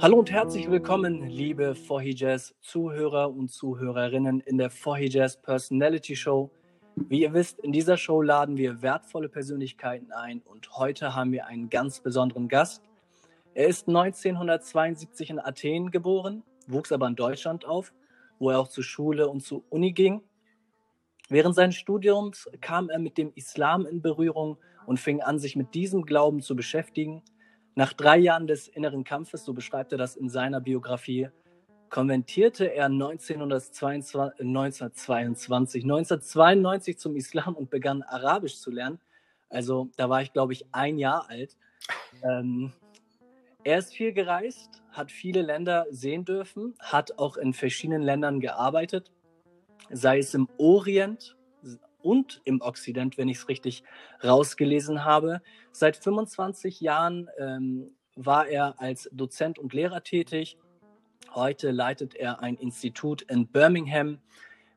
Hallo und herzlich willkommen, liebe Jazz Zuhörer und Zuhörerinnen in der Jazz Personality Show. Wie ihr wisst, in dieser Show laden wir wertvolle Persönlichkeiten ein und heute haben wir einen ganz besonderen Gast. Er ist 1972 in Athen geboren, wuchs aber in Deutschland auf, wo er auch zur Schule und zur Uni ging. Während seines Studiums kam er mit dem Islam in Berührung und fing an, sich mit diesem Glauben zu beschäftigen – nach drei Jahren des inneren Kampfes, so beschreibt er das in seiner Biografie, konvertierte er 1922, 1922, 1992 zum Islam und begann Arabisch zu lernen. Also da war ich, glaube ich, ein Jahr alt. Ähm, er ist viel gereist, hat viele Länder sehen dürfen, hat auch in verschiedenen Ländern gearbeitet, sei es im Orient, und im Okzident, wenn ich es richtig rausgelesen habe. Seit 25 Jahren ähm, war er als Dozent und Lehrer tätig. Heute leitet er ein Institut in Birmingham.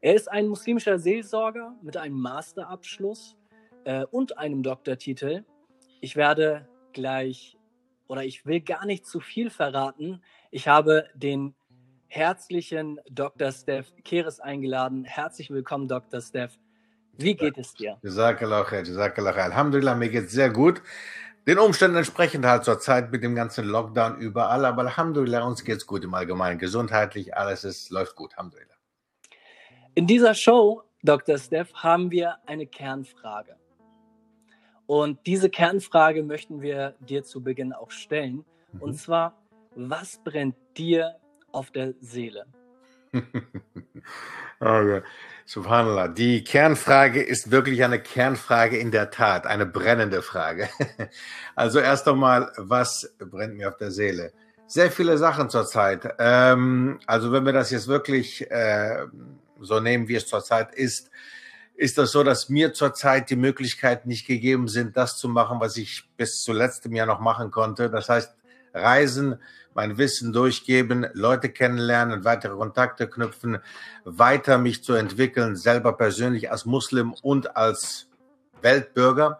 Er ist ein muslimischer Seelsorger mit einem Masterabschluss äh, und einem Doktortitel. Ich werde gleich oder ich will gar nicht zu viel verraten. Ich habe den herzlichen Dr. Steph Keres eingeladen. Herzlich willkommen, Dr. Steph. Wie geht es dir? Alhamdulillah, mir geht es sehr gut. Den Umständen entsprechend halt zur Zeit mit dem ganzen Lockdown überall, aber Alhamdulillah, uns geht es gut im Allgemeinen. Gesundheitlich, alles ist, läuft gut. Alhamdulillah. In dieser Show, Dr. Steph, haben wir eine Kernfrage. Und diese Kernfrage möchten wir dir zu Beginn auch stellen. Mhm. Und zwar, was brennt dir auf der Seele? okay. Subhanallah. Die Kernfrage ist wirklich eine Kernfrage in der Tat, eine brennende Frage. Also erst einmal, was brennt mir auf der Seele? Sehr viele Sachen zurzeit. Ähm, also wenn wir das jetzt wirklich äh, so nehmen, wie es zurzeit ist, ist das so, dass mir zurzeit die Möglichkeit nicht gegeben sind, das zu machen, was ich bis zu letztem Jahr noch machen konnte. Das heißt, Reisen, mein Wissen durchgeben, Leute kennenlernen, weitere Kontakte knüpfen, weiter mich zu entwickeln, selber persönlich als Muslim und als Weltbürger.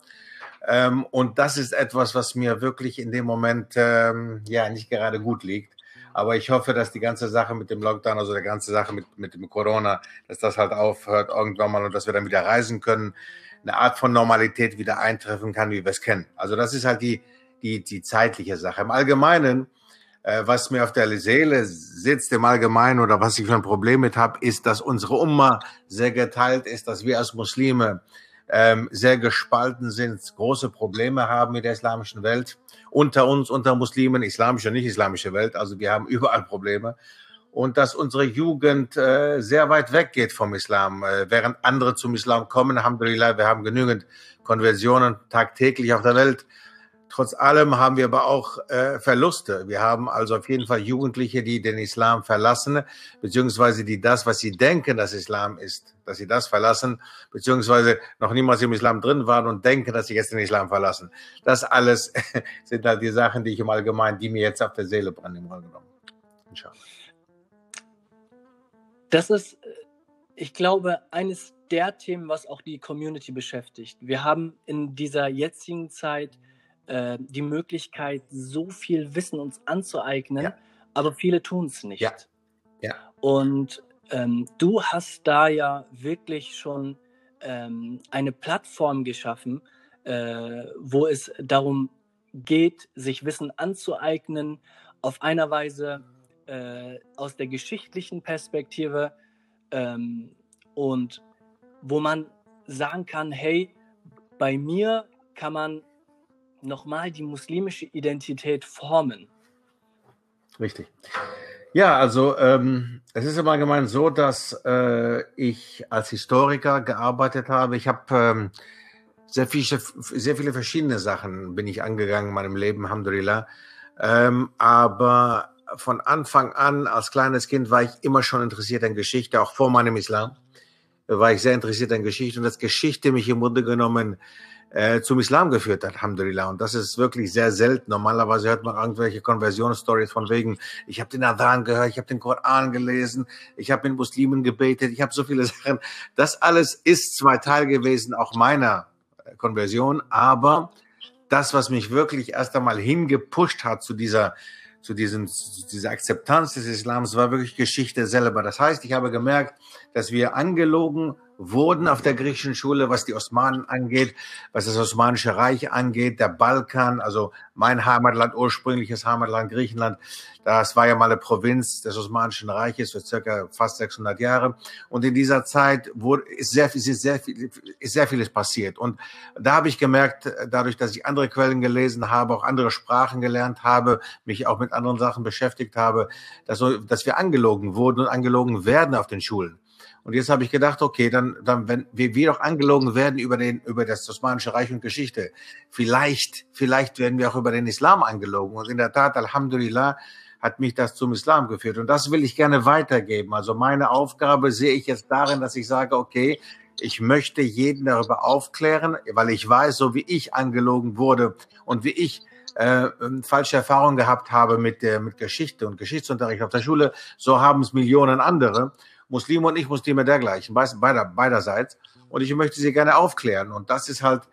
Ähm, und das ist etwas, was mir wirklich in dem Moment ähm, ja nicht gerade gut liegt. Aber ich hoffe, dass die ganze Sache mit dem Lockdown, also der ganze Sache mit, mit dem Corona, dass das halt aufhört irgendwann mal und dass wir dann wieder reisen können, eine Art von Normalität wieder eintreffen kann, wie wir es kennen. Also das ist halt die, die, die zeitliche Sache. Im Allgemeinen äh, was mir auf der Seele sitzt im Allgemeinen oder was ich für ein Problem mit habe, ist, dass unsere Umma sehr geteilt ist, dass wir als Muslime ähm, sehr gespalten sind, große Probleme haben mit der islamischen Welt. Unter uns, unter Muslimen, islamische, nicht islamische Welt, also wir haben überall Probleme. Und dass unsere Jugend äh, sehr weit weggeht vom Islam, äh, während andere zum Islam kommen. Alhamdulillah, wir haben genügend Konversionen tagtäglich auf der Welt. Trotz allem haben wir aber auch äh, Verluste. Wir haben also auf jeden Fall Jugendliche, die den Islam verlassen, beziehungsweise die das, was sie denken, dass Islam ist, dass sie das verlassen, beziehungsweise noch niemals im Islam drin waren und denken, dass sie jetzt den Islam verlassen. Das alles sind halt die Sachen, die ich im Allgemeinen, die mir jetzt auf der Seele brennen, im Grunde genommen. Das ist, äh, ich glaube, eines der Themen, was auch die Community beschäftigt. Wir haben in dieser jetzigen Zeit äh, die Möglichkeit, so viel Wissen uns anzueignen, ja. aber viele tun es nicht. Ja. ja. Und ähm, du hast da ja wirklich schon ähm, eine Plattform geschaffen, äh, wo es darum geht, sich Wissen anzueignen, auf einer Weise äh, aus der geschichtlichen Perspektive ähm, und wo man sagen kann, hey, bei mir kann man nochmal die muslimische Identität formen? Richtig. Ja, also ähm, es ist im Allgemeinen so, dass äh, ich als Historiker gearbeitet habe. Ich habe ähm, sehr viele, sehr viele verschiedene Sachen bin ich angegangen in meinem Leben, Alhamdulillah. Ähm, aber von Anfang an, als kleines Kind, war ich immer schon interessiert an Geschichte, auch vor meinem Islam war ich sehr interessiert an Geschichte und dass Geschichte mich im Grunde genommen äh, zum Islam geführt hat, Alhamdulillah. Und das ist wirklich sehr selten. Normalerweise hört man irgendwelche Konversionsstories von wegen, ich habe den Adhan gehört, ich habe den Koran gelesen, ich habe mit Muslimen gebetet, ich habe so viele Sachen. Das alles ist zwar Teil gewesen, auch meiner Konversion, aber das, was mich wirklich erst einmal hingepusht hat zu dieser zu, diesen, zu dieser Akzeptanz des Islams war wirklich Geschichte selber. Das heißt, ich habe gemerkt, dass wir angelogen wurden auf der griechischen Schule, was die Osmanen angeht, was das Osmanische Reich angeht, der Balkan, also mein Heimatland, ursprüngliches Heimatland Griechenland, das war ja mal eine Provinz des Osmanischen Reiches für circa fast 600 Jahre. Und in dieser Zeit wurde, ist, sehr, ist, sehr, ist sehr vieles passiert. Und da habe ich gemerkt, dadurch, dass ich andere Quellen gelesen habe, auch andere Sprachen gelernt habe, mich auch mit anderen Sachen beschäftigt habe, dass, dass wir angelogen wurden und angelogen werden auf den Schulen. Und jetzt habe ich gedacht, okay, dann, dann wenn wir, wir doch angelogen werden über den, über das Osmanische Reich und Geschichte, vielleicht, vielleicht werden wir auch über den Islam angelogen. Und in der Tat, Alhamdulillah, hat mich das zum Islam geführt. Und das will ich gerne weitergeben. Also meine Aufgabe sehe ich jetzt darin, dass ich sage, okay, ich möchte jeden darüber aufklären, weil ich weiß, so wie ich angelogen wurde und wie ich äh, falsche Erfahrungen gehabt habe mit der mit Geschichte und Geschichtsunterricht auf der Schule, so haben es Millionen andere. Muslime und ich Muslime dergleichen, beider, beiderseits. Und ich möchte sie gerne aufklären. Und das ist halt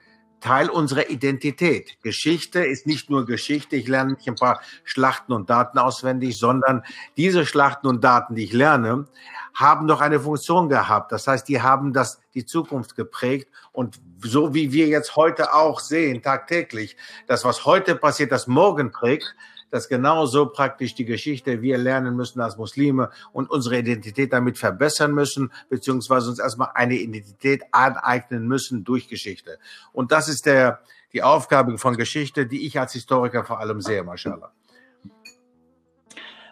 Teil unserer Identität. Geschichte ist nicht nur Geschichte, ich lerne nicht ein paar Schlachten und Daten auswendig, sondern diese Schlachten und Daten, die ich lerne, haben doch eine Funktion gehabt. Das heißt, die haben das, die Zukunft geprägt. Und so wie wir jetzt heute auch sehen, tagtäglich, das, was heute passiert, das morgen prägt, dass genauso praktisch die Geschichte wir lernen müssen als Muslime und unsere Identität damit verbessern müssen, beziehungsweise uns erstmal eine Identität aneignen müssen durch Geschichte. Und das ist der, die Aufgabe von Geschichte, die ich als Historiker vor allem sehe, mashallah.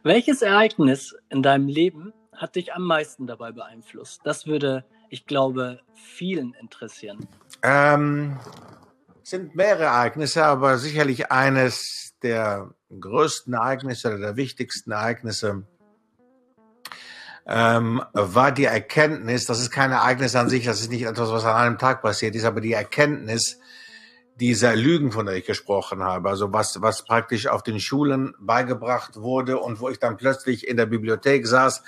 Welches Ereignis in deinem Leben hat dich am meisten dabei beeinflusst? Das würde, ich glaube, vielen interessieren. Ähm, sind mehrere Ereignisse, aber sicherlich eines der größten Ereignisse oder der wichtigsten Ereignisse ähm, war die Erkenntnis, das ist kein Ereignis an sich, das ist nicht etwas, was an einem Tag passiert ist, aber die Erkenntnis dieser Lügen, von der ich gesprochen habe, also was, was praktisch auf den Schulen beigebracht wurde und wo ich dann plötzlich in der Bibliothek saß,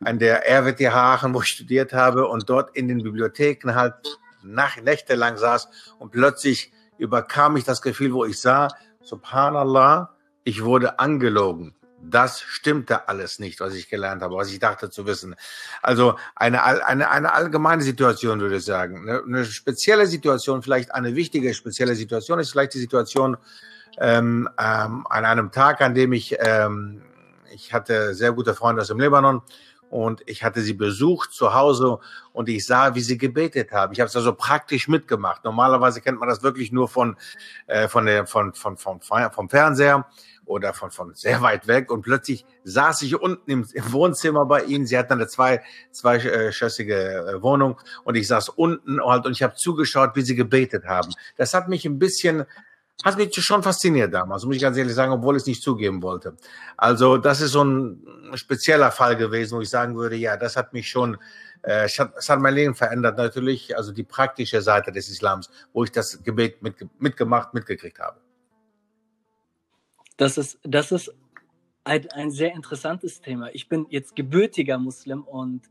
an der RWTH Aachen, wo ich studiert habe und dort in den Bibliotheken halt nach, nächtelang saß und plötzlich überkam ich das Gefühl, wo ich sah, Subhanallah, ich wurde angelogen. Das stimmte alles nicht, was ich gelernt habe, was ich dachte zu wissen. Also eine, eine, eine allgemeine Situation, würde ich sagen. Eine, eine spezielle Situation, vielleicht eine wichtige spezielle Situation ist vielleicht die Situation ähm, ähm, an einem Tag, an dem ich, ähm, ich hatte sehr gute Freunde aus dem Libanon und ich hatte sie besucht zu Hause und ich sah, wie sie gebetet haben. Ich habe es also praktisch mitgemacht. Normalerweise kennt man das wirklich nur von, äh, von der, von, von, von, vom Fernseher oder von, von sehr weit weg und plötzlich saß ich unten im, im Wohnzimmer bei ihnen. Sie hatten eine zwei, zweischössige äh, Wohnung und ich saß unten halt und ich habe zugeschaut, wie sie gebetet haben. Das hat mich ein bisschen hat mich schon fasziniert damals, muss ich ganz ehrlich sagen, obwohl ich es nicht zugeben wollte. Also das ist so ein spezieller Fall gewesen, wo ich sagen würde, ja, das hat mich schon, äh, es hat mein Leben verändert natürlich, also die praktische Seite des Islams, wo ich das Gebet mit, mitgemacht, mitgekriegt habe. Das ist, das ist ein, ein sehr interessantes Thema. Ich bin jetzt gebürtiger Muslim und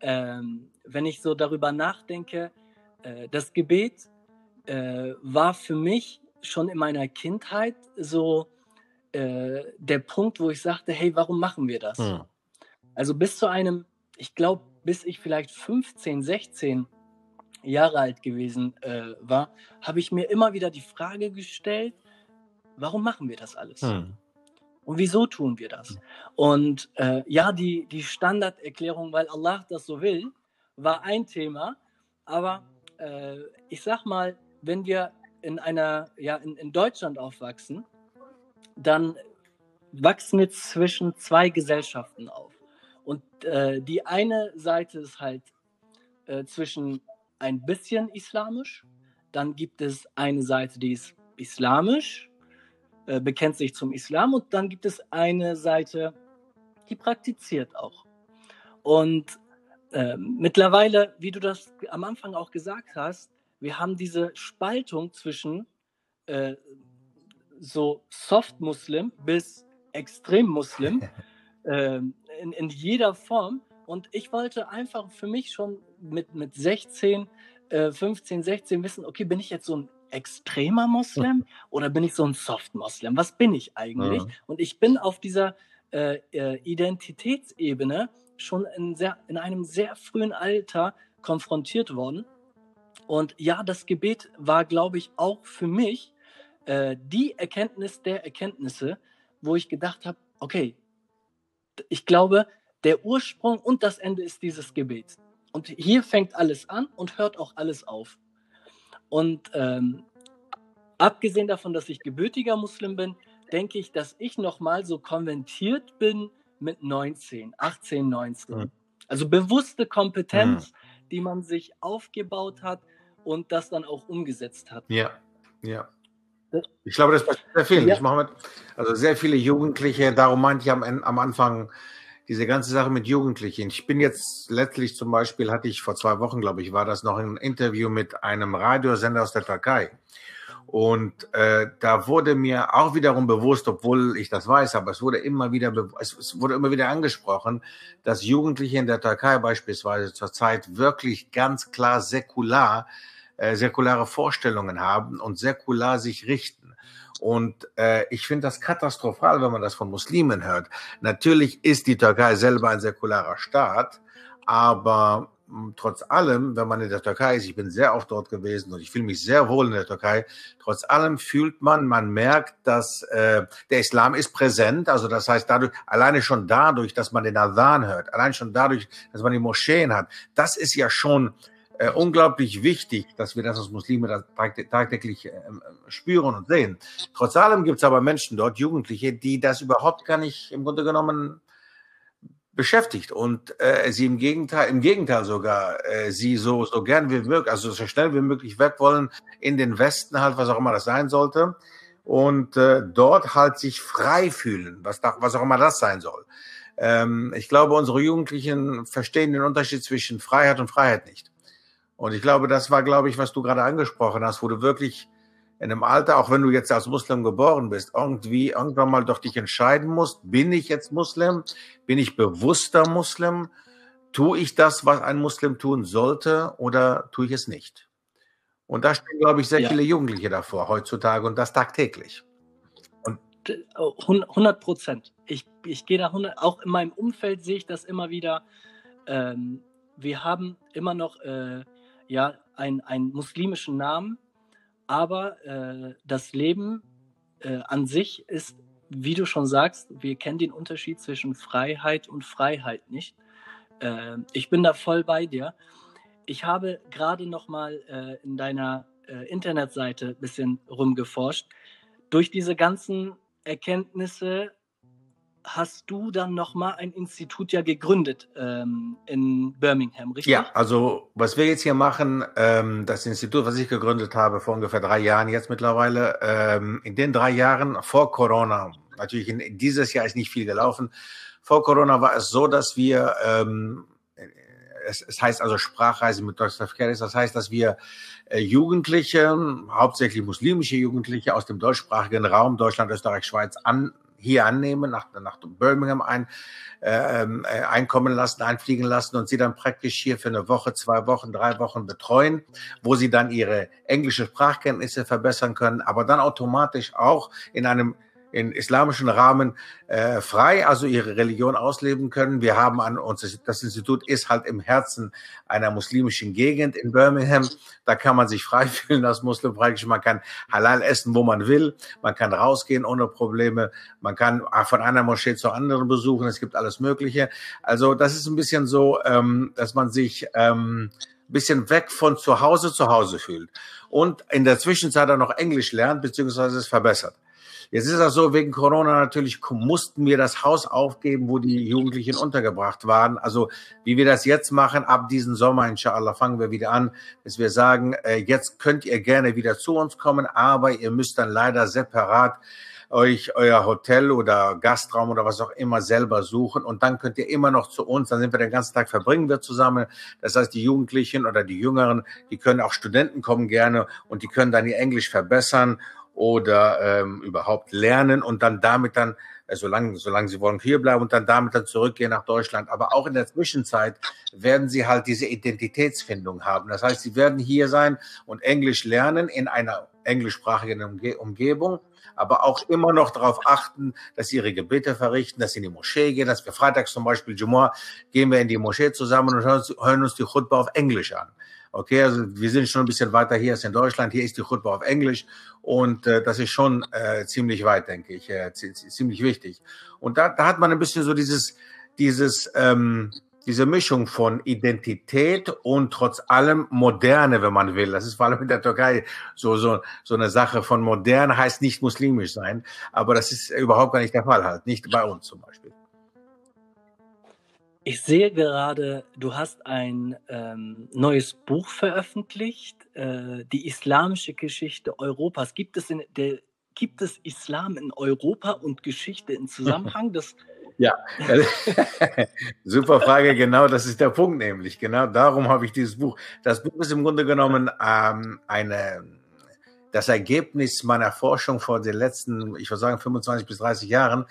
ähm, wenn ich so darüber nachdenke, äh, das Gebet äh, war für mich schon in meiner Kindheit so äh, der Punkt, wo ich sagte, hey, warum machen wir das? Hm. Also bis zu einem, ich glaube, bis ich vielleicht 15, 16 Jahre alt gewesen äh, war, habe ich mir immer wieder die Frage gestellt, warum machen wir das alles? Hm. Und wieso tun wir das? Hm. Und äh, ja, die, die Standarderklärung, weil Allah das so will, war ein Thema. Aber äh, ich sag mal, wenn wir in einer, ja, in, in Deutschland aufwachsen, dann wachsen wir zwischen zwei Gesellschaften auf. Und äh, die eine Seite ist halt äh, zwischen ein bisschen islamisch, dann gibt es eine Seite, die ist islamisch, äh, bekennt sich zum Islam und dann gibt es eine Seite, die praktiziert auch. Und äh, mittlerweile, wie du das am Anfang auch gesagt hast, wir haben diese Spaltung zwischen äh, so Soft-Muslim bis Extrem-Muslim äh, in, in jeder Form. Und ich wollte einfach für mich schon mit, mit 16 äh, 15, 16 wissen, okay, bin ich jetzt so ein extremer Moslem oder bin ich so ein Soft-Moslem? Was bin ich eigentlich? Mhm. Und ich bin auf dieser äh, äh, Identitätsebene schon in, sehr, in einem sehr frühen Alter konfrontiert worden. Und ja, das Gebet war, glaube ich, auch für mich äh, die Erkenntnis der Erkenntnisse, wo ich gedacht habe, okay, ich glaube, der Ursprung und das Ende ist dieses Gebet. Und hier fängt alles an und hört auch alles auf. Und ähm, abgesehen davon, dass ich gebürtiger Muslim bin, denke ich, dass ich nochmal so konventiert bin mit 19, 18, 19. Mhm. Also bewusste Kompetenz, mhm. die man sich aufgebaut hat und das dann auch umgesetzt hat. Ja, ja. Ich glaube, das passiert sehr viel. Ja. Mit, also sehr viele Jugendliche, darum meinte ich am, am Anfang diese ganze Sache mit Jugendlichen. Ich bin jetzt letztlich zum Beispiel, hatte ich vor zwei Wochen, glaube ich, war das noch ein Interview mit einem Radiosender aus der Türkei. Und äh, da wurde mir auch wiederum bewusst, obwohl ich das weiß, aber es wurde immer wieder, es, wurde immer wieder angesprochen, dass Jugendliche in der Türkei beispielsweise zurzeit wirklich ganz klar säkular, äh, säkulare Vorstellungen haben und säkular sich richten. Und äh, ich finde das katastrophal, wenn man das von Muslimen hört. Natürlich ist die Türkei selber ein säkularer Staat, aber trotz allem, wenn man in der Türkei ist, ich bin sehr oft dort gewesen und ich fühle mich sehr wohl in der Türkei, trotz allem fühlt man, man merkt, dass äh, der Islam ist präsent. Also das heißt, dadurch, alleine schon dadurch, dass man den Adhan hört, allein schon dadurch, dass man die Moscheen hat, das ist ja schon äh, unglaublich wichtig, dass wir das als Muslime tagtäglich äh, spüren und sehen. Trotz allem gibt es aber Menschen dort, Jugendliche, die das überhaupt gar nicht im Grunde genommen beschäftigt und äh, sie im Gegenteil, im Gegenteil sogar, äh, sie so, so gern wie möglich, also so schnell wie möglich weg wollen in den Westen halt, was auch immer das sein sollte und äh, dort halt sich frei fühlen, was, da, was auch immer das sein soll. Ähm, ich glaube, unsere Jugendlichen verstehen den Unterschied zwischen Freiheit und Freiheit nicht. Und ich glaube, das war, glaube ich, was du gerade angesprochen hast, wo du wirklich in einem Alter, auch wenn du jetzt als Muslim geboren bist, irgendwie irgendwann mal doch dich entscheiden musst, bin ich jetzt Muslim? Bin ich bewusster Muslim? Tue ich das, was ein Muslim tun sollte oder tue ich es nicht? Und da stehen, glaube ich, sehr ja. viele Jugendliche davor heutzutage und das tagtäglich. Und 100 Prozent. Ich, ich gehe da 100, auch in meinem Umfeld sehe ich das immer wieder. Ähm, wir haben immer noch äh, ja, ein, einen muslimischen Namen, aber äh, das Leben äh, an sich ist, wie du schon sagst, wir kennen den Unterschied zwischen Freiheit und Freiheit nicht. Äh, ich bin da voll bei dir. Ich habe gerade noch mal äh, in deiner äh, Internetseite ein bisschen rumgeforscht. Durch diese ganzen Erkenntnisse hast du dann nochmal ein Institut ja gegründet ähm, in Birmingham, richtig? Ja, also was wir jetzt hier machen, ähm, das Institut, was ich gegründet habe vor ungefähr drei Jahren jetzt mittlerweile, ähm, in den drei Jahren vor Corona, natürlich in, dieses Jahr ist nicht viel gelaufen, vor Corona war es so, dass wir, ähm, es, es heißt also Sprachreise mit Dr. Keris, das heißt, dass wir äh, Jugendliche, hauptsächlich muslimische Jugendliche aus dem deutschsprachigen Raum, Deutschland, Österreich, Schweiz, an hier annehmen, nach, nach Birmingham ein, äh, ähm, äh, einkommen lassen, einfliegen lassen und sie dann praktisch hier für eine Woche, zwei Wochen, drei Wochen betreuen, wo sie dann ihre englische Sprachkenntnisse verbessern können, aber dann automatisch auch in einem in islamischen Rahmen äh, frei, also ihre Religion ausleben können. Wir haben an uns, das Institut ist halt im Herzen einer muslimischen Gegend in Birmingham. Da kann man sich frei fühlen als Muslim praktisch. Man kann halal essen, wo man will. Man kann rausgehen ohne Probleme. Man kann von einer Moschee zur anderen besuchen. Es gibt alles Mögliche. Also das ist ein bisschen so, ähm, dass man sich ähm, bisschen weg von zu Hause zu Hause fühlt und in der Zwischenzeit dann noch Englisch lernt beziehungsweise es verbessert. Jetzt ist das so, wegen Corona natürlich mussten wir das Haus aufgeben, wo die Jugendlichen untergebracht waren. Also wie wir das jetzt machen, ab diesem Sommer, inshallah, fangen wir wieder an, dass wir sagen, äh, jetzt könnt ihr gerne wieder zu uns kommen, aber ihr müsst dann leider separat euch euer Hotel oder Gastraum oder was auch immer selber suchen und dann könnt ihr immer noch zu uns, dann sind wir den ganzen Tag verbringen wir zusammen. Das heißt, die Jugendlichen oder die Jüngeren, die können auch Studenten kommen gerne und die können dann ihr Englisch verbessern oder ähm, überhaupt lernen und dann damit dann äh, solange, solange sie wollen, hier bleiben und dann damit dann zurückgehen nach Deutschland. Aber auch in der Zwischenzeit werden sie halt diese Identitätsfindung haben. Das heißt, sie werden hier sein und Englisch lernen in einer englischsprachigen Umge Umgebung, aber auch immer noch darauf achten, dass sie ihre Gebete verrichten, dass sie in die Moschee gehen, dass wir freitags zum Beispiel Jumu'ah gehen wir in die Moschee zusammen und hören, hören uns die Chutba auf Englisch an. Okay, also wir sind schon ein bisschen weiter hier als in Deutschland. Hier ist die Chutba auf Englisch und äh, das ist schon äh, ziemlich weit, denke ich, äh, ziemlich wichtig. Und da, da hat man ein bisschen so dieses, dieses, ähm, diese Mischung von Identität und trotz allem Moderne, wenn man will. Das ist vor allem in der Türkei so, so, so eine Sache von modern heißt nicht muslimisch sein, aber das ist überhaupt gar nicht der Fall halt, nicht bei uns zum Beispiel. Ich sehe gerade, du hast ein ähm, neues Buch veröffentlicht, äh, die islamische Geschichte Europas. Gibt es, in der, gibt es Islam in Europa und Geschichte in Zusammenhang? Das, ja, super Frage. Genau, das ist der Punkt nämlich. Genau darum habe ich dieses Buch. Das Buch ist im Grunde genommen ähm, eine, das Ergebnis meiner Forschung vor den letzten, ich würde sagen, 25 bis 30 Jahren,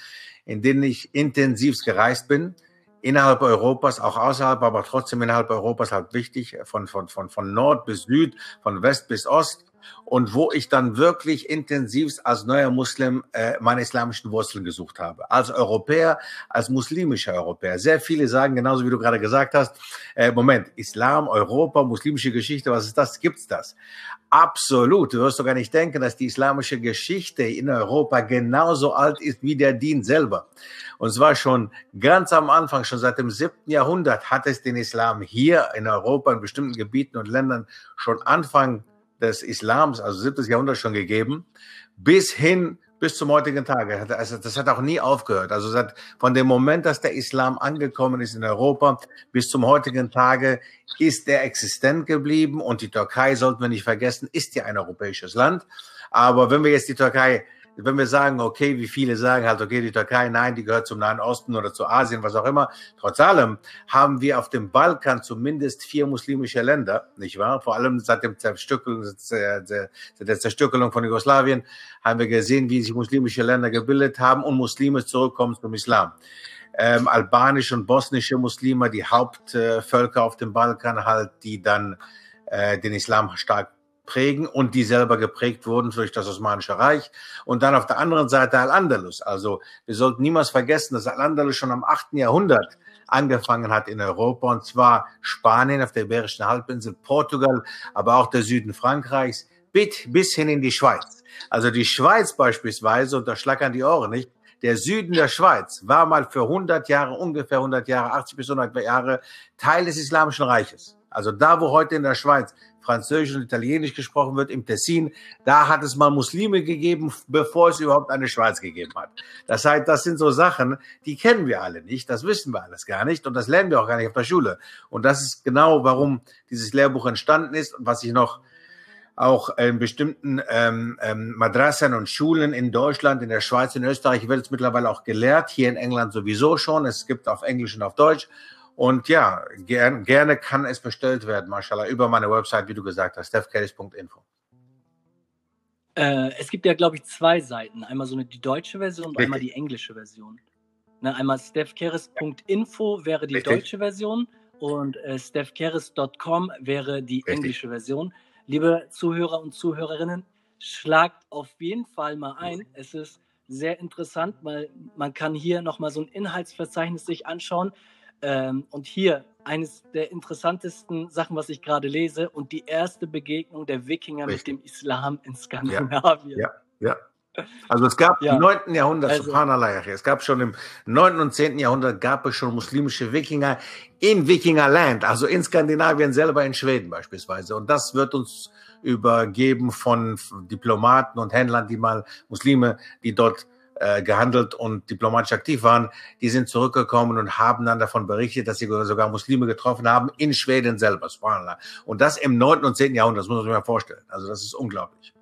in denen ich intensivst gereist bin innerhalb Europas, auch außerhalb, aber trotzdem innerhalb Europas halt wichtig, von, von, von, von Nord bis Süd, von West bis Ost. Und wo ich dann wirklich intensivst als neuer Muslim äh, meine islamischen Wurzeln gesucht habe. Als Europäer, als muslimischer Europäer. Sehr viele sagen, genauso wie du gerade gesagt hast, äh, Moment, Islam, Europa, muslimische Geschichte, was ist das? Gibt's das? Absolut. Du wirst doch gar nicht denken, dass die islamische Geschichte in Europa genauso alt ist wie der Dien selber. Und zwar schon ganz am Anfang, schon seit dem siebten Jahrhundert hat es den Islam hier in Europa in bestimmten Gebieten und Ländern schon Anfang des Islams, also siebtes Jahrhundert schon gegeben, bis hin bis zum heutigen Tage. Also das hat auch nie aufgehört. Also seit, von dem Moment, dass der Islam angekommen ist in Europa, bis zum heutigen Tage ist er existent geblieben. Und die Türkei, sollten wir nicht vergessen, ist ja ein europäisches Land. Aber wenn wir jetzt die Türkei wenn wir sagen, okay, wie viele sagen halt, okay, die Türkei, nein, die gehört zum Nahen Osten oder zu Asien, was auch immer. Trotz allem haben wir auf dem Balkan zumindest vier muslimische Länder, nicht wahr? Vor allem seit dem Zerstückelung, der Zerstückelung von Jugoslawien haben wir gesehen, wie sich muslimische Länder gebildet haben und Muslime zurückkommen zum Islam. Ähm, albanische und bosnische Muslime, die Hauptvölker auf dem Balkan halt, die dann äh, den Islam stark prägen und die selber geprägt wurden durch das Osmanische Reich. Und dann auf der anderen Seite Al-Andalus. Also wir sollten niemals vergessen, dass Al-Andalus schon am 8. Jahrhundert angefangen hat in Europa, und zwar Spanien auf der Iberischen Halbinsel, Portugal, aber auch der Süden Frankreichs, bis hin in die Schweiz. Also die Schweiz beispielsweise, und da schlackern die Ohren nicht, der Süden der Schweiz war mal für 100 Jahre, ungefähr 100 Jahre, 80 bis 100 Jahre Teil des Islamischen Reiches. Also da, wo heute in der Schweiz Französisch und Italienisch gesprochen wird, im Tessin, da hat es mal Muslime gegeben, bevor es überhaupt eine Schweiz gegeben hat. Das heißt, das sind so Sachen, die kennen wir alle nicht, das wissen wir alles gar nicht und das lernen wir auch gar nicht auf der Schule. Und das ist genau, warum dieses Lehrbuch entstanden ist und was ich noch auch in bestimmten ähm, ähm, Madrassen und Schulen in Deutschland, in der Schweiz, in Österreich wird es mittlerweile auch gelehrt, hier in England sowieso schon. Es gibt auf Englisch und auf Deutsch. Und ja, gern, gerne kann es bestellt werden, mashallah, über meine Website, wie du gesagt hast, stephcase.info. Äh, es gibt ja, glaube ich, zwei Seiten. Einmal so eine, die deutsche Version und Richtig. einmal die englische Version. Ne, einmal stephkeres.info wäre die Richtig. deutsche Version und äh, stephkeres.com wäre die Richtig. englische Version. Liebe Zuhörer und Zuhörerinnen, schlagt auf jeden Fall mal ein. Es ist sehr interessant, weil man kann hier nochmal so ein Inhaltsverzeichnis sich anschauen. Ähm, und hier eines der interessantesten Sachen, was ich gerade lese, und die erste Begegnung der Wikinger Richtig. mit dem Islam in Skandinavien. Ja, ja. ja. Also es gab ja. im 9. Jahrhundert, also, es gab schon im 9. und 10. Jahrhundert gab es schon muslimische Wikinger in Wikingerland, also in Skandinavien selber, in Schweden beispielsweise. Und das wird uns übergeben von Diplomaten und Händlern, die mal Muslime, die dort äh, gehandelt und diplomatisch aktiv waren, die sind zurückgekommen und haben dann davon berichtet, dass sie sogar Muslime getroffen haben in Schweden selber. Und das im 9. und 10. Jahrhundert, das muss man sich mal vorstellen. Also das ist unglaublich.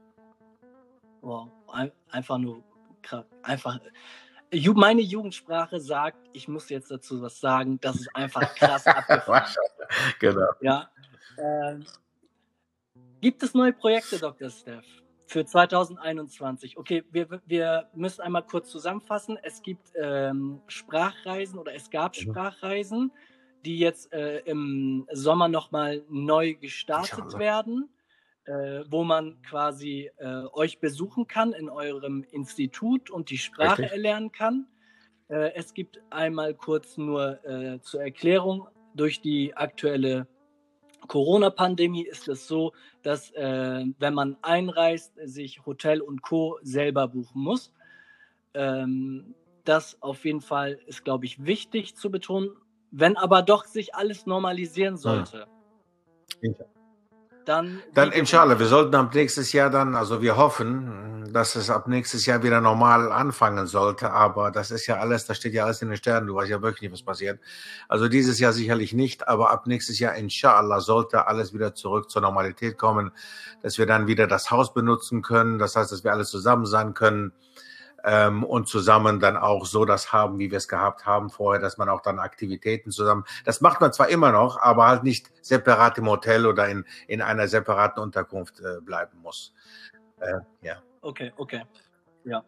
Wow, einfach nur einfach meine Jugendsprache sagt, ich muss jetzt dazu was sagen, das ist einfach krass abgefahren. genau. Ja. Äh, gibt es neue Projekte, Dr. Steph? Für 2021. Okay, wir, wir müssen einmal kurz zusammenfassen. Es gibt ähm, Sprachreisen oder es gab mhm. Sprachreisen, die jetzt äh, im Sommer nochmal neu gestartet werden, äh, wo man quasi äh, euch besuchen kann in eurem Institut und die Sprache Richtig. erlernen kann. Äh, es gibt einmal kurz nur äh, zur Erklärung, durch die aktuelle Corona-Pandemie ist es so, dass äh, wenn man einreist, sich Hotel und Co. selber buchen muss. Ähm, das auf jeden Fall ist, glaube ich, wichtig zu betonen. Wenn aber doch sich alles normalisieren sollte, ja dann. Dann inshallah, wir sollten ab nächstes Jahr dann, also wir hoffen, dass es ab nächstes Jahr wieder normal anfangen sollte, aber das ist ja alles, da steht ja alles in den Sternen, du weißt ja wirklich nicht, was passiert. Also dieses Jahr sicherlich nicht, aber ab nächstes Jahr inshallah sollte alles wieder zurück zur Normalität kommen, dass wir dann wieder das Haus benutzen können, das heißt, dass wir alle zusammen sein können ähm, und zusammen dann auch so das haben, wie wir es gehabt haben vorher, dass man auch dann Aktivitäten zusammen, das macht man zwar immer noch, aber halt nicht separat im Hotel oder in, in einer separaten Unterkunft äh, bleiben muss. Äh, ja. Okay, okay. Ja.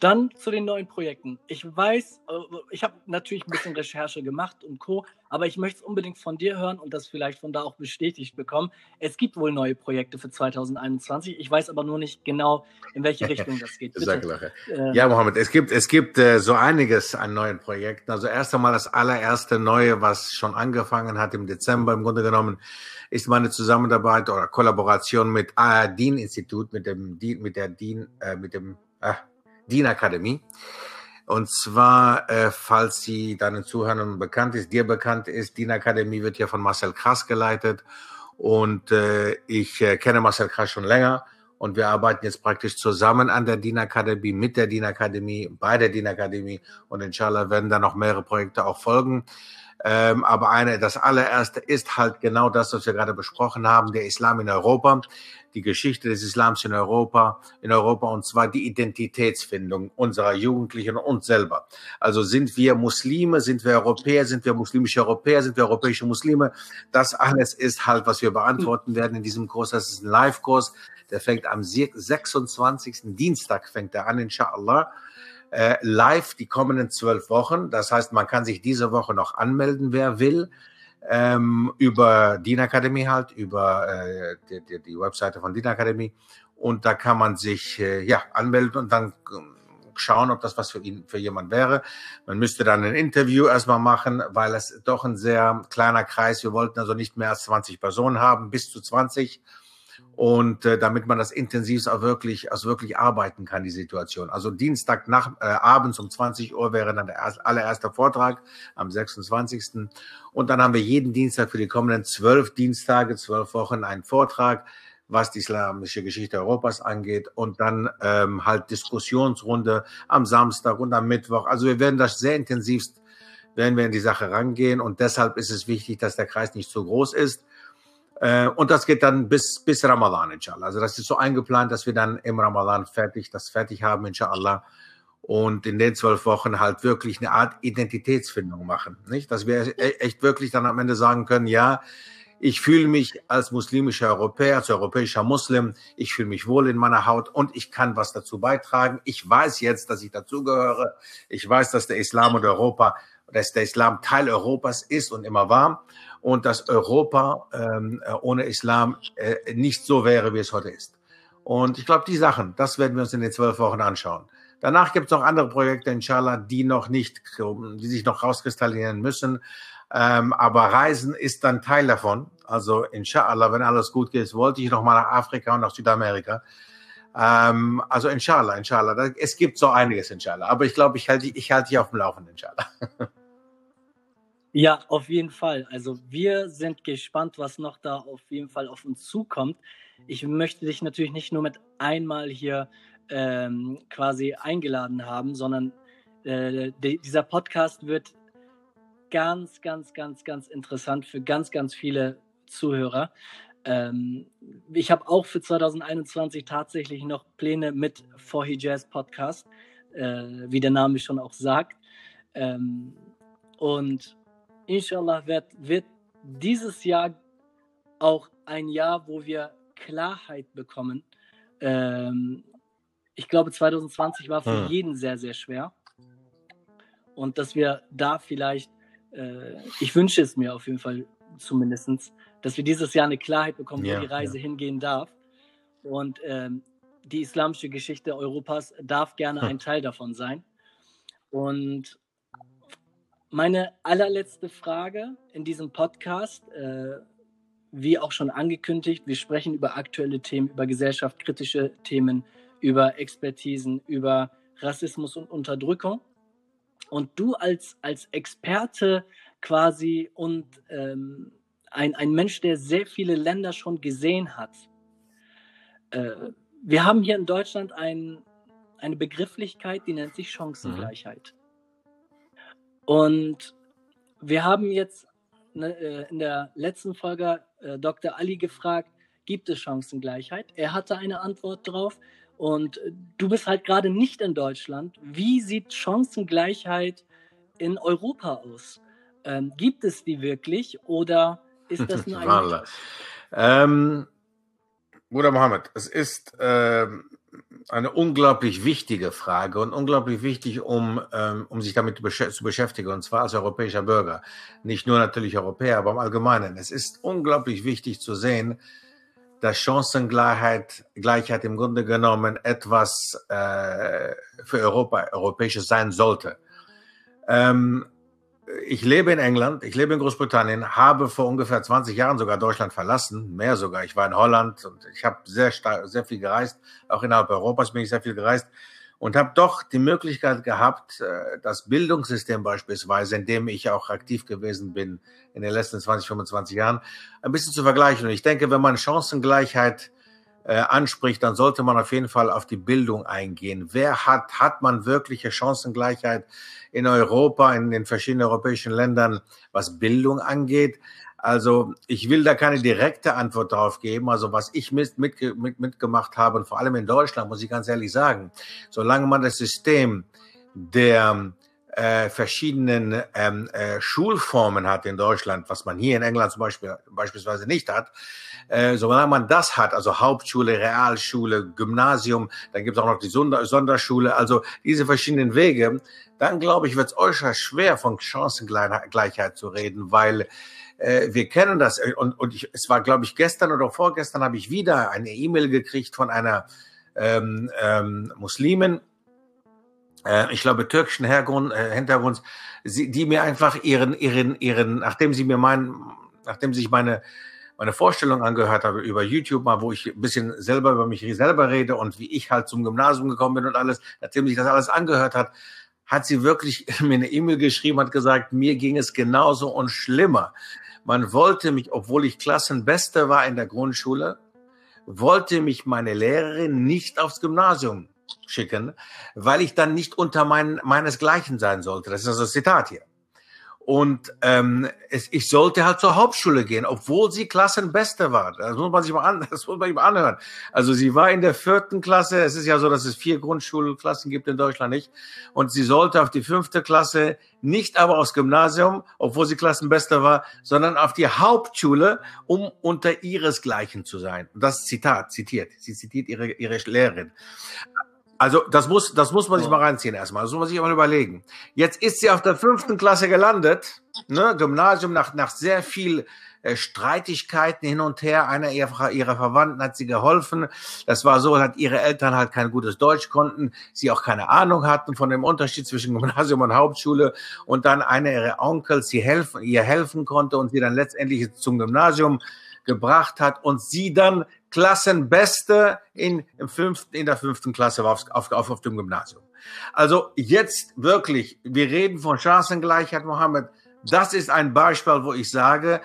Dann zu den neuen Projekten. Ich weiß, äh, ich habe natürlich ein bisschen Recherche gemacht und Co., aber ich möchte es unbedingt von dir hören und das vielleicht von da auch bestätigt bekommen. Es gibt wohl neue Projekte für 2021. Ich weiß aber nur nicht genau, in welche Richtung das geht. Bitte. Äh, ja, Mohammed, es gibt, es gibt äh, so einiges an neuen Projekten. Also erst einmal das allererste Neue, was schon angefangen hat im Dezember im Grunde genommen, ist meine Zusammenarbeit oder Kollaboration mit ARDIN-Institut, mit dem, mit der DIN, äh, mit dem, äh, DIN-Akademie. Und zwar, äh, falls sie deinen Zuhörern bekannt ist, dir bekannt ist, DIN-Akademie wird ja von Marcel Krass geleitet. Und äh, ich äh, kenne Marcel Krass schon länger. Und wir arbeiten jetzt praktisch zusammen an der DIN-Akademie, mit der DIN-Akademie, bei der DIN-Akademie. Und inshallah werden da noch mehrere Projekte auch folgen. Ähm, aber eine, das allererste ist halt genau das, was wir gerade besprochen haben, der Islam in Europa, die Geschichte des Islams in Europa, in Europa und zwar die Identitätsfindung unserer Jugendlichen und selber. Also sind wir Muslime, sind wir Europäer, sind wir muslimische Europäer, sind wir europäische Muslime? Das alles ist halt, was wir beantworten werden in diesem Kurs. Das ist ein Live-Kurs, der fängt am 26. Dienstag fängt er an, inshallah äh, live die kommenden zwölf Wochen. Das heißt, man kann sich diese Woche noch anmelden, wer will, ähm, über DIN Akademie halt, über äh, die, die, die Webseite von DIN Akademie. Und da kann man sich äh, ja anmelden und dann schauen, ob das was für ihn, für jemand wäre. Man müsste dann ein Interview erstmal machen, weil es doch ein sehr kleiner Kreis. Wir wollten also nicht mehr als 20 Personen haben, bis zu 20 und äh, damit man das intensiv auch wirklich, also wirklich arbeiten kann, die Situation. Also Dienstag nach, äh, abends um 20 Uhr wäre dann der erst, allererste Vortrag am 26. Und dann haben wir jeden Dienstag für die kommenden zwölf Dienstage, zwölf Wochen einen Vortrag, was die islamische Geschichte Europas angeht und dann ähm, halt Diskussionsrunde am Samstag und am Mittwoch. Also wir werden das sehr intensivst, werden wir in die Sache rangehen und deshalb ist es wichtig, dass der Kreis nicht zu groß ist äh, und das geht dann bis, bis Ramadan, inshallah. Also das ist so eingeplant, dass wir dann im Ramadan fertig, das fertig haben, inshallah. Und in den zwölf Wochen halt wirklich eine Art Identitätsfindung machen, nicht? Dass wir e-, echt wirklich dann am Ende sagen können, ja, ich fühle mich als muslimischer Europäer, als europäischer Muslim, ich fühle mich wohl in meiner Haut und ich kann was dazu beitragen. Ich weiß jetzt, dass ich dazugehöre. Ich weiß, dass der Islam und Europa, dass der Islam Teil Europas ist und immer war und dass Europa ähm, äh, ohne Islam äh, nicht so wäre, wie es heute ist. Und ich glaube, die Sachen, das werden wir uns in den zwölf Wochen anschauen. Danach gibt es noch andere Projekte, inshallah, die noch nicht, die sich noch rauskristallisieren müssen. Ähm, aber Reisen ist dann Teil davon. Also inshallah, wenn alles gut geht, wollte ich noch mal nach Afrika und nach Südamerika. Ähm, also inshallah, inshallah. Es gibt so einiges, inshallah. Aber ich glaube, ich halte ich halte dich auf dem Laufenden, inshallah. Ja, auf jeden Fall. Also wir sind gespannt, was noch da auf jeden Fall auf uns zukommt. Ich möchte dich natürlich nicht nur mit einmal hier ähm, quasi eingeladen haben, sondern äh, die, dieser Podcast wird ganz, ganz, ganz, ganz interessant für ganz, ganz viele Zuhörer. Ähm, ich habe auch für 2021 tatsächlich noch Pläne mit Forhi Jazz Podcast, äh, wie der Name schon auch sagt. Ähm, und inshallah wird, wird dieses Jahr auch ein Jahr, wo wir Klarheit bekommen, Ähm, ich glaube, 2020 war für Hm. jeden sehr, sehr schwer. Und dass wir da vielleicht, äh, ich wünsche es mir auf jeden Fall zumindest, dass wir dieses Jahr eine Klarheit bekommen, Ja, wo die Reise hingehen darf. Und ähm, die islamische Geschichte Europas darf gerne Hm. ein Teil davon sein. Und meine allerletzte Frage in diesem Podcast, äh, wie auch schon angekündigt, wir sprechen über aktuelle Themen, über gesellschaftskritische Themen, über Expertisen, über Rassismus und Unterdrückung. Und du als, als Experte quasi und ähm, ein, ein Mensch, der sehr viele Länder schon gesehen hat. Äh, wir haben hier in Deutschland ein, eine Begrifflichkeit, die nennt sich Chancengleichheit. Und wir haben jetzt ne, äh, in der letzten Folge äh, Dr. Ali gefragt, gibt es Chancengleichheit? Er hatte eine Antwort drauf. Und äh, du bist halt gerade nicht in Deutschland. Wie sieht Chancengleichheit in Europa aus? Ähm, gibt es die wirklich oder ist das nur ein? Ähm, Bruder Mohammed, es ist ähm, eine unglaublich wichtige Frage und unglaublich wichtig, um, ähm, um sich damit zu beschäftigen, und zwar als europäischer Bürger. Nicht nur natürlich Europäer, aber im Allgemeinen. Es ist unglaublich wichtig zu sehen, dass Chancengleichheit Gleichheit im Grunde genommen etwas äh, für Europa, Europäisches sein sollte. Ähm, ich lebe in England, ich lebe in Großbritannien, habe vor ungefähr 20 Jahren sogar Deutschland verlassen, mehr sogar. Ich war in Holland und ich habe sehr, sehr viel gereist, auch innerhalb Europas bin ich sehr viel gereist und habe doch die Möglichkeit gehabt, äh, das Bildungssystem beispielsweise, in dem ich auch aktiv gewesen bin in den letzten 20, 25 Jahren, ein bisschen zu vergleichen. Und ich denke, wenn man Chancengleichheit äh, anspricht, dann sollte man auf jeden Fall auf die Bildung eingehen. Wer hat, hat man wirkliche Chancengleichheit in Europa, in den verschiedenen europäischen Ländern, was Bildung angeht? Also ich will da keine direkte Antwort darauf geben. Also was ich mit, mit, mit, mitgemacht habe, und vor allem in Deutschland, muss ich ganz ehrlich sagen, solange man das System der äh, verschiedenen ähm, äh, Schulformen hat in Deutschland, was man hier in England zum Beispiel beispielsweise nicht hat, äh, solange man das hat, also Hauptschule, Realschule, Gymnasium, dann gibt es auch noch die Sonder Sonderschule, also diese verschiedenen Wege, dann glaube ich, wird es äußerst schwer von Chancengleichheit zu reden, weil äh, wir kennen das. Und, und ich, es war, glaube ich, gestern oder vorgestern habe ich wieder eine E-Mail gekriegt von einer ähm, ähm, Muslimin, äh, ich glaube türkischen Hergrund, äh, Hintergrunds, sie, die mir einfach ihren, ihren, ihren, nachdem sie mir meinen, nachdem sich meine meine Vorstellung angehört habe über YouTube mal, wo ich ein bisschen selber über mich selber rede und wie ich halt zum Gymnasium gekommen bin und alles, nachdem sich das alles angehört hat, hat sie wirklich mir eine E-Mail geschrieben, hat gesagt, mir ging es genauso und schlimmer. Man wollte mich, obwohl ich Klassenbeste war in der Grundschule, wollte mich meine Lehrerin nicht aufs Gymnasium schicken, weil ich dann nicht unter mein, meinesgleichen sein sollte. Das ist also das Zitat hier. Und ähm, es, ich sollte halt zur Hauptschule gehen, obwohl sie Klassenbeste war. Das muss man sich mal, an, das muss man sich mal anhören. Also sie war in der vierten Klasse. Es ist ja so, dass es vier Grundschulklassen gibt in Deutschland nicht. Und sie sollte auf die fünfte Klasse, nicht aber aufs Gymnasium, obwohl sie Klassenbeste war, sondern auf die Hauptschule, um unter ihresgleichen zu sein. Das Zitat zitiert. Sie zitiert ihre, ihre Lehrerin. Also das muss, das muss man sich mal reinziehen erstmal. Das muss man sich mal überlegen. Jetzt ist sie auf der fünften Klasse gelandet, ne, Gymnasium nach nach sehr viel äh, Streitigkeiten hin und her. Einer ihrer, ihrer Verwandten hat sie geholfen. Das war so, hat ihre Eltern halt kein gutes Deutsch konnten, sie auch keine Ahnung hatten von dem Unterschied zwischen Gymnasium und Hauptschule und dann einer ihrer Onkels sie helfen, ihr helfen konnte und sie dann letztendlich zum Gymnasium gebracht hat und sie dann Klassenbeste in, im fünften, in der fünften Klasse auf, auf, auf dem Gymnasium. Also jetzt wirklich, wir reden von Chancengleichheit, Mohammed. Das ist ein Beispiel, wo ich sage,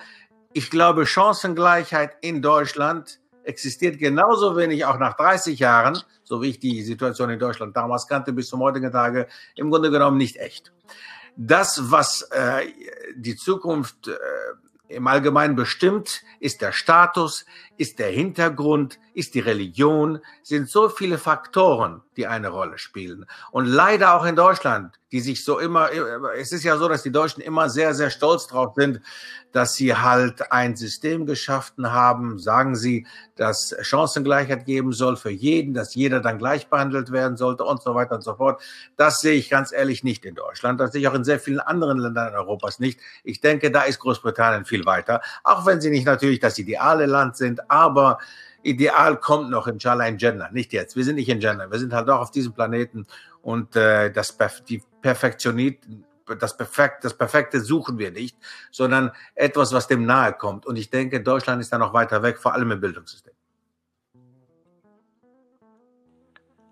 ich glaube, Chancengleichheit in Deutschland existiert genauso wenig auch nach 30 Jahren, so wie ich die Situation in Deutschland damals kannte, bis zum heutigen Tage, im Grunde genommen nicht echt. Das, was äh, die Zukunft äh, im Allgemeinen bestimmt, ist der Status, ist der Hintergrund, ist die Religion, sind so viele Faktoren, die eine Rolle spielen. Und leider auch in Deutschland die sich so immer, es ist ja so, dass die Deutschen immer sehr, sehr stolz drauf sind, dass sie halt ein System geschaffen haben, sagen sie, dass Chancengleichheit geben soll für jeden, dass jeder dann gleich behandelt werden sollte und so weiter und so fort. Das sehe ich ganz ehrlich nicht in Deutschland. Das sehe ich auch in sehr vielen anderen Ländern Europas nicht. Ich denke, da ist Großbritannien viel weiter, auch wenn sie nicht natürlich das ideale Land sind, aber Ideal kommt noch, inshallah, in Gender. Nicht jetzt. Wir sind nicht in Gender. Wir sind halt auch auf diesem Planeten und äh, das, die Perfektionit, das, Perfekt, das Perfekte suchen wir nicht, sondern etwas, was dem nahe kommt. Und ich denke, Deutschland ist da noch weiter weg, vor allem im Bildungssystem.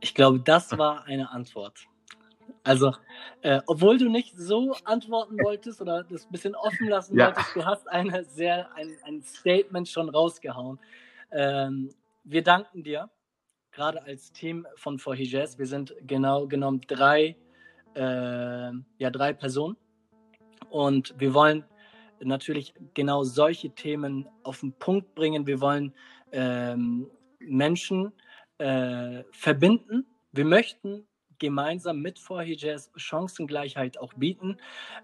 Ich glaube, das war eine Antwort. Also, äh, obwohl du nicht so antworten wolltest oder das ein bisschen offen lassen ja. wolltest, du hast eine sehr, ein, ein Statement schon rausgehauen. Ähm, wir danken dir, gerade als Team von For Jazz. Wir sind genau genommen drei, äh, ja, drei Personen. Und wir wollen natürlich genau solche Themen auf den Punkt bringen. Wir wollen ähm, Menschen äh, verbinden. Wir möchten gemeinsam mit For Jazz Chancengleichheit auch bieten.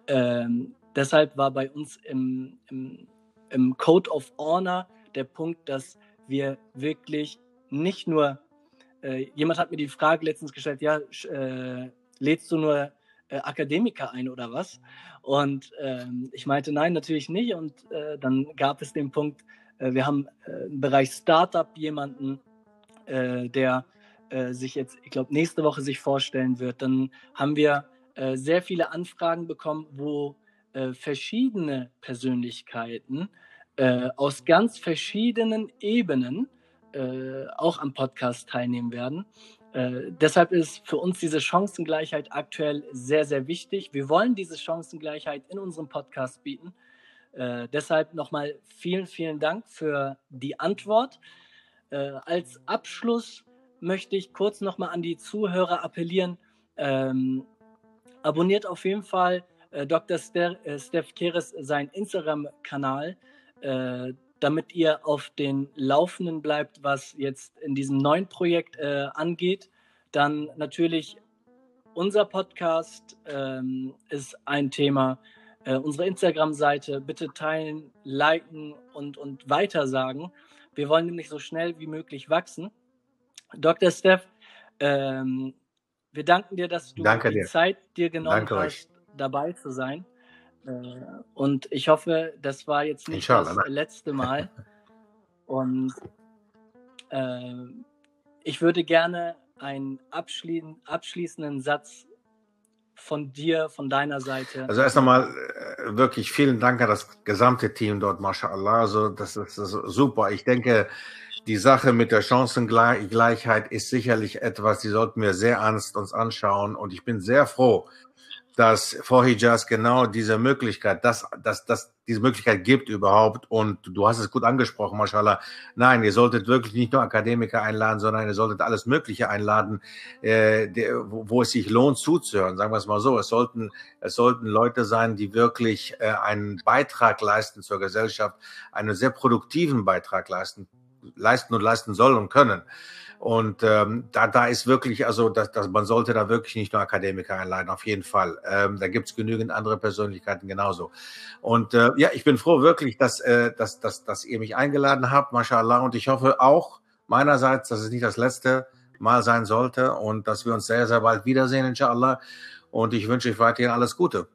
Ähm, deshalb war bei uns im, im, im Code of Honor der Punkt, dass wir wirklich nicht nur, äh, jemand hat mir die Frage letztens gestellt, ja, äh, lädst du nur äh, Akademiker ein oder was? Und ähm, ich meinte, nein, natürlich nicht. Und äh, dann gab es den Punkt, äh, wir haben im Bereich Startup jemanden, der sich jetzt, ich glaube, nächste Woche sich vorstellen wird. Dann haben wir sehr viele Anfragen bekommen, wo verschiedene Persönlichkeiten aus ganz verschiedenen Ebenen äh, auch am Podcast teilnehmen werden. Äh, deshalb ist für uns diese Chancengleichheit aktuell sehr, sehr wichtig. Wir wollen diese Chancengleichheit in unserem Podcast bieten. Äh, deshalb nochmal vielen, vielen Dank für die Antwort. Äh, als Abschluss möchte ich kurz nochmal an die Zuhörer appellieren. Ähm, abonniert auf jeden Fall äh, Dr. Steph Keres seinen Instagram-Kanal. Damit ihr auf den Laufenden bleibt, was jetzt in diesem neuen Projekt äh, angeht. Dann natürlich unser Podcast ähm, ist ein Thema. Äh, unsere Instagram-Seite bitte teilen, liken und, und weitersagen. Wir wollen nämlich so schnell wie möglich wachsen. Dr. Steph, ähm, wir danken dir, dass du Danke die dir. Zeit dir genommen Danke hast, euch. dabei zu sein. Äh, und ich hoffe, das war jetzt nicht Inshallah, das letzte Mal. Und äh, ich würde gerne einen abschließen, abschließenden Satz von dir, von deiner Seite. Also erst einmal äh, wirklich vielen Dank an das gesamte Team dort, mashallah. Also das ist, das ist super. Ich denke, die Sache mit der Chancengleichheit ist sicherlich etwas, die sollten wir sehr ernst uns anschauen. Und ich bin sehr froh, dass Vorhijas genau diese Möglichkeit, dass, dass, dass diese Möglichkeit gibt überhaupt. Und du hast es gut angesprochen, Mashallah. Nein, ihr solltet wirklich nicht nur Akademiker einladen, sondern ihr solltet alles Mögliche einladen, äh, der, wo, wo es sich lohnt zuzuhören. Sagen wir es mal so. Es sollten, es sollten Leute sein, die wirklich äh, einen Beitrag leisten zur Gesellschaft, einen sehr produktiven Beitrag leisten, leisten und leisten sollen und können. Und ähm, da, da ist wirklich, also das, das, man sollte da wirklich nicht nur Akademiker einladen, auf jeden Fall. Ähm, da gibt's genügend andere Persönlichkeiten genauso. Und äh, ja, ich bin froh wirklich, dass, äh, dass, dass, dass ihr mich eingeladen habt, mashallah. Und ich hoffe auch meinerseits, dass es nicht das letzte Mal sein sollte und dass wir uns sehr, sehr bald wiedersehen, inshallah. Und ich wünsche euch weiterhin alles Gute.